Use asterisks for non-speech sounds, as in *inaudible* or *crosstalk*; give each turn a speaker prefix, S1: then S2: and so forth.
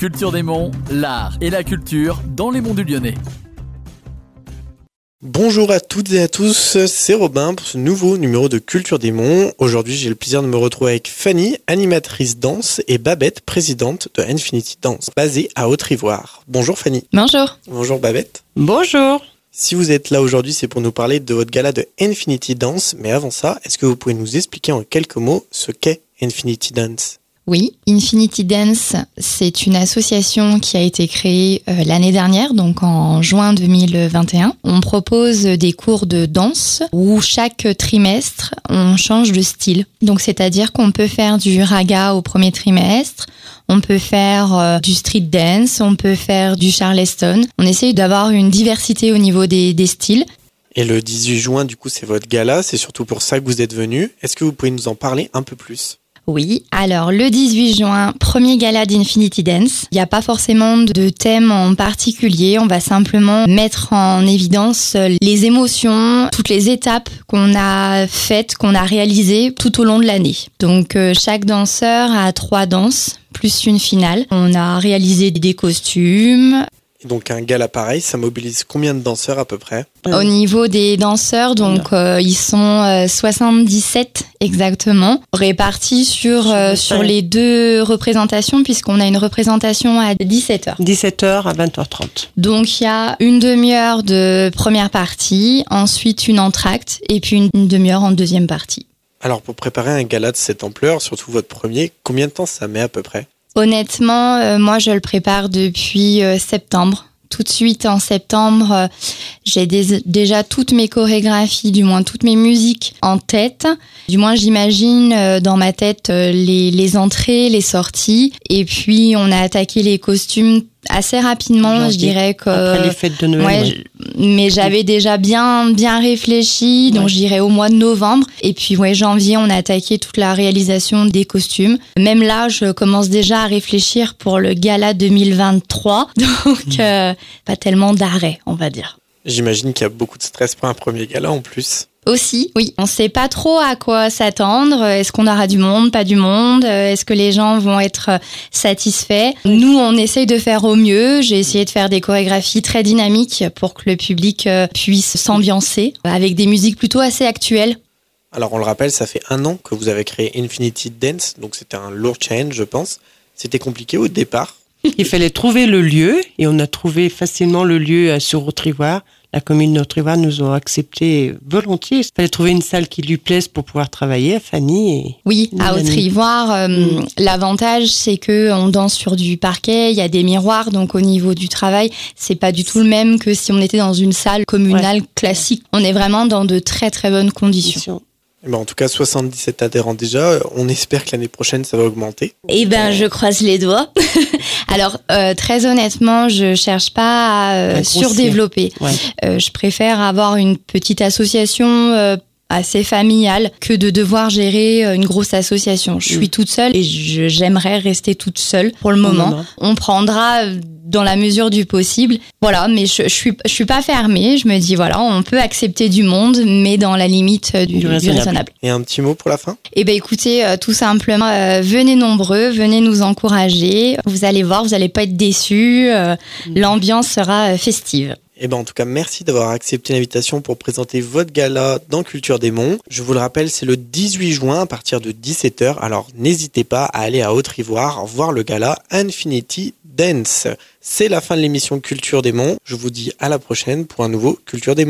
S1: Culture des Monts, l'art et la culture dans les monts du Lyonnais.
S2: Bonjour à toutes et à tous, c'est Robin pour ce nouveau numéro de Culture des Monts. Aujourd'hui, j'ai le plaisir de me retrouver avec Fanny, animatrice danse, et Babette, présidente de Infinity Dance, basée à Haute-Ivoire. Bonjour Fanny.
S3: Bonjour.
S2: Bonjour Babette.
S4: Bonjour.
S2: Si vous êtes là aujourd'hui, c'est pour nous parler de votre gala de Infinity Dance, mais avant ça, est-ce que vous pouvez nous expliquer en quelques mots ce qu'est Infinity Dance?
S3: Oui, Infinity Dance, c'est une association qui a été créée euh, l'année dernière, donc en juin 2021. On propose des cours de danse où chaque trimestre, on change de style. Donc c'est-à-dire qu'on peut faire du raga au premier trimestre, on peut faire euh, du street dance, on peut faire du charleston. On essaye d'avoir une diversité au niveau des, des styles.
S2: Et le 18 juin, du coup, c'est votre gala, c'est surtout pour ça que vous êtes venu. Est-ce que vous pouvez nous en parler un peu plus?
S3: Oui, alors le 18 juin, premier gala d'Infinity Dance. Il n'y a pas forcément de thème en particulier, on va simplement mettre en évidence les émotions, toutes les étapes qu'on a faites, qu'on a réalisées tout au long de l'année. Donc euh, chaque danseur a trois danses plus une finale. On a réalisé des costumes,
S2: donc un gala pareil, ça mobilise combien de danseurs à peu près
S3: Au niveau des danseurs, donc euh, ils sont euh, 77 exactement, répartis sur euh, sur les deux représentations puisqu'on a une représentation à 17h.
S4: 17h à 20h30.
S3: Donc il y a une demi-heure de première partie, ensuite une entracte et puis une, une demi-heure en deuxième partie.
S2: Alors pour préparer un gala de cette ampleur, surtout votre premier, combien de temps ça met à peu près
S3: Honnêtement, euh, moi je le prépare depuis euh, septembre. Tout de suite en septembre, euh, j'ai déjà toutes mes chorégraphies, du moins toutes mes musiques en tête. Du moins j'imagine euh, dans ma tête euh, les, les entrées, les sorties. Et puis on a attaqué les costumes assez rapidement, je dirais que...
S4: Après les fêtes de Noël.
S3: Ouais,
S4: ouais.
S3: je- mais j'avais déjà bien bien réfléchi, donc
S4: Ouais.
S3: je dirais au mois de novembre. Et puis ouais, janvier, on a attaqué toute la réalisation des costumes. Même là, je commence déjà à réfléchir pour le gala 2023, *laughs* donc euh, pas tellement d'arrêt, on va dire.
S2: J'imagine qu'il y a beaucoup de stress pour un premier gala en plus.
S3: Aussi, oui, on sait pas trop à quoi s'attendre. Est-ce qu'on aura du monde, pas du monde? Est-ce que les gens vont être euh, satisfaits? Nous, on essaye de faire au mieux. J'ai essayé de faire des chorégraphies très dynamiques pour que le public euh, puisse s'ambiancer avec des musiques plutôt assez actuelles.
S2: Alors on le rappelle, ça fait un an que vous avez créé Infinity Dance, donc c'était un lourd challenge je pense. C'était compliqué au départ.
S4: Il fallait trouver le lieu et on a trouvé facilement le lieu euh, sur Haute-Ivoire. La commune d'Haute-Ivoire nous a accepté volontiers. Il fallait trouver une salle qui lui plaise pour pouvoir travailler à Fanny. Et...
S3: Oui, à
S4: Une
S3: Haute-Ivoire, euh,
S4: Mm.
S3: l'avantage c'est que on danse sur du parquet, il y a des miroirs, donc au niveau du travail, c'est pas du tout le même que si on était dans une salle communale classique. On est vraiment dans de très très bonnes conditions.
S2: Eh ben, en tout cas, 77 adhérents déjà. On espère que l'année prochaine, ça va augmenter.
S3: Eh ben, je croise les doigts. *laughs* Alors, euh, très honnêtement, je cherche pas à euh, surdévelopper.
S4: Ouais.
S3: Euh, je préfère avoir une petite association euh, assez familiale que de devoir gérer euh, une grosse association. Je
S4: Mm.
S3: suis toute seule et j'aimerais rester toute seule pour le moment.
S4: moment.
S3: On prendra euh, dans la mesure du possible. Voilà, mais je, je suis je suis pas fermée. Je me dis voilà, on peut accepter du monde, mais dans la limite euh, du,
S4: raisonnable.
S2: Et un petit mot pour la fin?
S3: Eh ben écoutez, euh, tout simplement, euh, venez nombreux, venez nous encourager. Vous allez voir, vous allez pas être déçus. euh, L'ambiance sera festive.
S2: Eh ben, en tout cas, merci d'avoir accepté l'invitation pour présenter votre gala dans Culture des. Je vous le rappelle, c'est le 18 juin à partir de 17h. Alors, n'hésitez pas à aller à Haute-Ivoire voir le gala Infinity Dance. C'est la fin de l'émission Culture des. Je vous dis à la prochaine pour un nouveau Culture des.